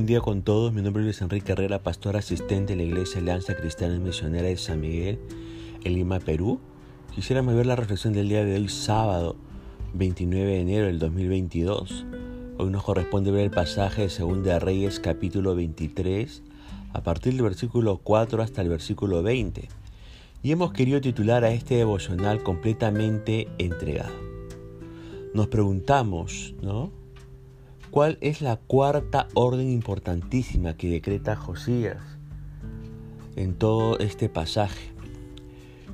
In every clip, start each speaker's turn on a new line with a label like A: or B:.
A: buen día con todos. Mi nombre es Luis Enrique Herrera, pastor asistente de la Iglesia Alianza Cristiana Misionera de San Miguel, en Lima, Perú. Quisiera ver la reflexión del día de hoy, sábado 29 de enero del 2022. Hoy nos corresponde ver el pasaje de Segunda Reyes, capítulo 23, a partir del versículo 4 hasta el versículo 20. Y hemos querido titular a este devocional completamente entregado. Nos preguntamos, ¿no? ¿Cuál es la cuarta orden importantísima que decreta Josías en todo este pasaje?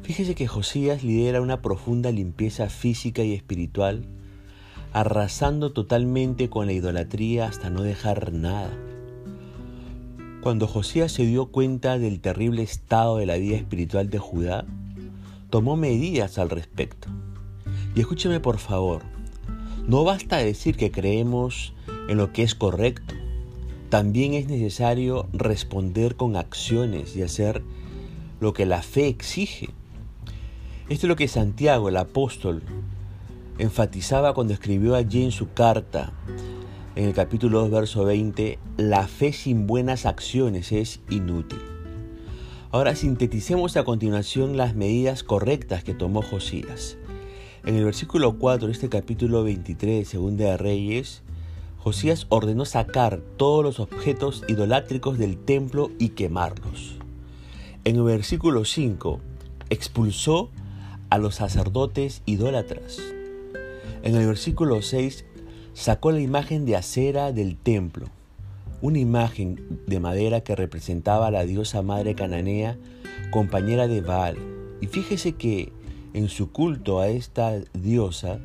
A: Fíjese que Josías lidera una profunda limpieza física y espiritual, arrasando totalmente con la idolatría hasta no dejar nada. Cuando Josías se dio cuenta del terrible estado de la vida espiritual de Judá, tomó medidas al respecto. Y escúcheme por favor, no basta decir que creemos en lo que es correcto. También es necesario responder con acciones y hacer lo que la fe exige. Esto es lo que Santiago, el apóstol, enfatizaba cuando escribió allí en su carta, en el capítulo 2, verso 20, la fe sin buenas acciones es inútil. Ahora sinteticemos a continuación las medidas correctas que tomó Josías. En el versículo 4 de este capítulo 23 de Segunda de Reyes, Josías ordenó sacar todos los objetos idolátricos del templo y quemarlos. En el versículo 5, expulsó a los sacerdotes idólatras. En el versículo 6, sacó la imagen de acera del templo, una imagen de madera que representaba a la diosa madre cananea, compañera de Baal. Y fíjese que en su culto a esta diosa,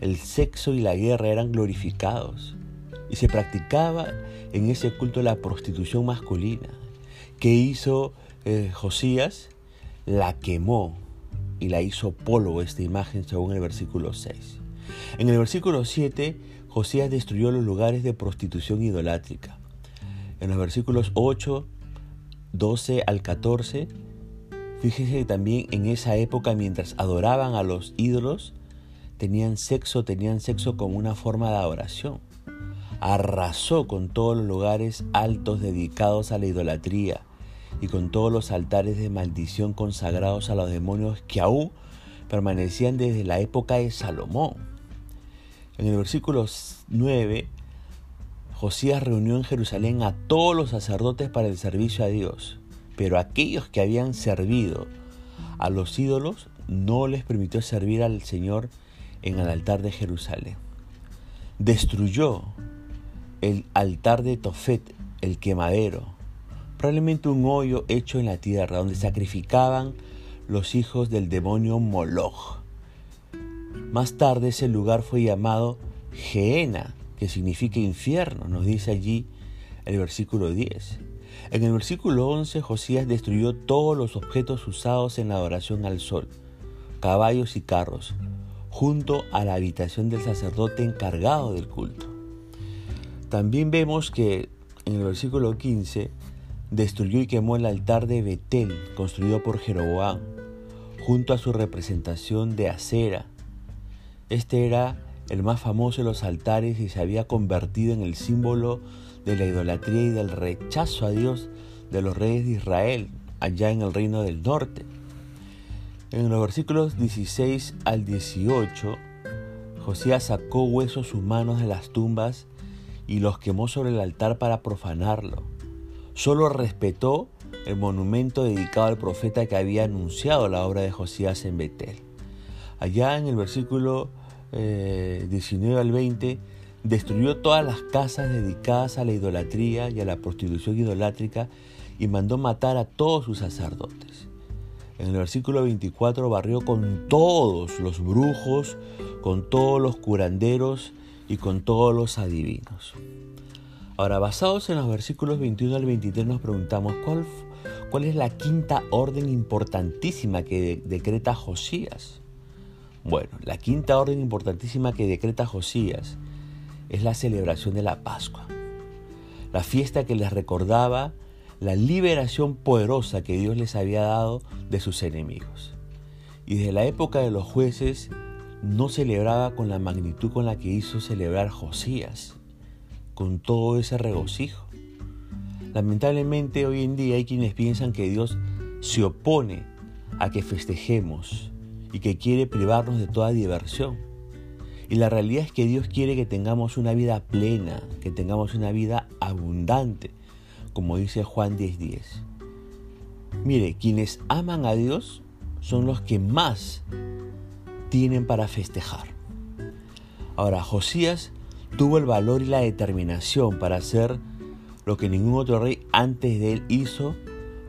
A: el sexo y la guerra eran glorificados y se practicaba en ese culto la prostitución masculina. ¿Qué hizo eh, Josías? La quemó y la hizo polvo esta imagen según el versículo 6. En el versículo 7, Josías destruyó los lugares de prostitución idolátrica. En los versículos 8, 12 al 14, Fíjese que también en esa época, mientras adoraban a los ídolos, tenían sexo, tenían sexo como una forma de adoración. Arrasó con todos los lugares altos dedicados a la idolatría y con todos los altares de maldición consagrados a los demonios que aún permanecían desde la época de Salomón. En el versículo 9, Josías reunió en Jerusalén a todos los sacerdotes para el servicio a Dios pero aquellos que habían servido a los ídolos no les permitió servir al Señor en el altar de Jerusalén. Destruyó el altar de Tofet, el quemadero, probablemente un hoyo hecho en la tierra donde sacrificaban los hijos del demonio Moloch. Más tarde ese lugar fue llamado Geena, que significa infierno, nos dice allí el versículo 10. En el versículo 11, Josías destruyó todos los objetos usados en la adoración al sol, caballos y carros, junto a la habitación del sacerdote encargado del culto. También vemos que en el versículo 15 destruyó y quemó el altar de Betel, construido por Jeroboam, junto a su representación de acera. Este era el más famoso de los altares y se había convertido en el símbolo de la idolatría y del rechazo a Dios de los reyes de Israel allá en el reino del norte. En los versículos 16 al 18, Josías sacó huesos humanos de las tumbas y los quemó sobre el altar para profanarlo. Solo respetó el monumento dedicado al profeta que había anunciado la obra de Josías en Betel. Allá en el versículo 19 eh, al 20 destruyó todas las casas dedicadas a la idolatría y a la prostitución idolátrica y mandó matar a todos sus sacerdotes. En el versículo 24 barrió con todos los brujos, con todos los curanderos y con todos los adivinos. Ahora, basados en los versículos 21 al 23 nos preguntamos cuál, cuál es la quinta orden importantísima que decreta Josías. Bueno, la quinta orden importantísima que decreta Josías es la celebración de la Pascua, la fiesta que les recordaba la liberación poderosa que Dios les había dado de sus enemigos. Y desde la época de los jueces no celebraba con la magnitud con la que hizo celebrar Josías, con todo ese regocijo. Lamentablemente hoy en día hay quienes piensan que Dios se opone a que festejemos y que quiere privarnos de toda diversión. Y la realidad es que Dios quiere que tengamos una vida plena, que tengamos una vida abundante, como dice Juan 10:10. Mire, quienes aman a Dios son los que más tienen para festejar. Ahora, Josías tuvo el valor y la determinación para hacer lo que ningún otro rey antes de él hizo,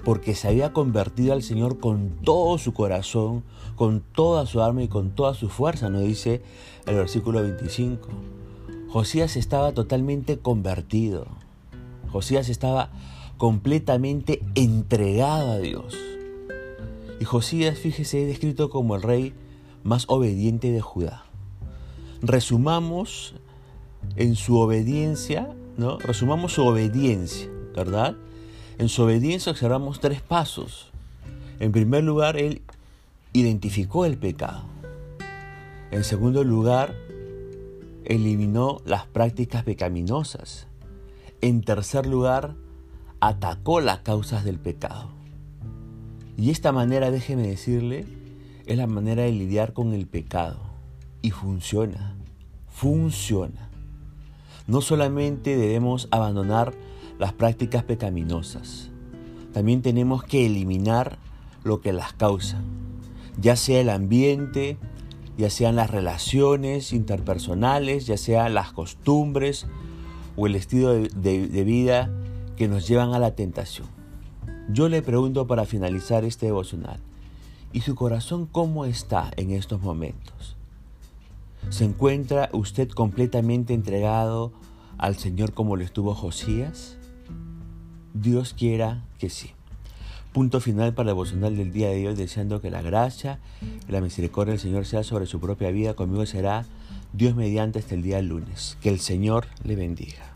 A: porque se había convertido al Señor con todo su corazón, con toda su alma y con toda su fuerza, nos dice el versículo 25. Josías estaba totalmente convertido. Josías estaba completamente entregado a Dios. Y Josías, fíjese, es descrito como el rey más obediente de Judá. Resumamos en su obediencia ¿no? Resumamos su obediencia, ¿verdad? En su obediencia observamos tres pasos. En primer lugar, él identificó el pecado. En segundo lugar, eliminó las prácticas pecaminosas. En tercer lugar, atacó las causas del pecado. Y esta manera, déjeme decirle, es la manera de lidiar con el pecado. Y funciona, funciona. No solamente debemos abandonar las prácticas pecaminosas, también tenemos que eliminar lo que las causa, ya sea el ambiente, ya sean las relaciones interpersonales, ya sean las costumbres o el estilo de, vida que nos llevan a la tentación. Yo le pregunto para finalizar este devocional, ¿y su corazón cómo está en estos momentos? ¿Se encuentra usted completamente entregado al Señor como lo estuvo Josías? Dios quiera que sí. Punto final para el devocional del día de hoy, deseando que la gracia y la misericordia del Señor sea sobre su propia vida. Conmigo será Dios mediante hasta el día lunes. Que el Señor le bendiga.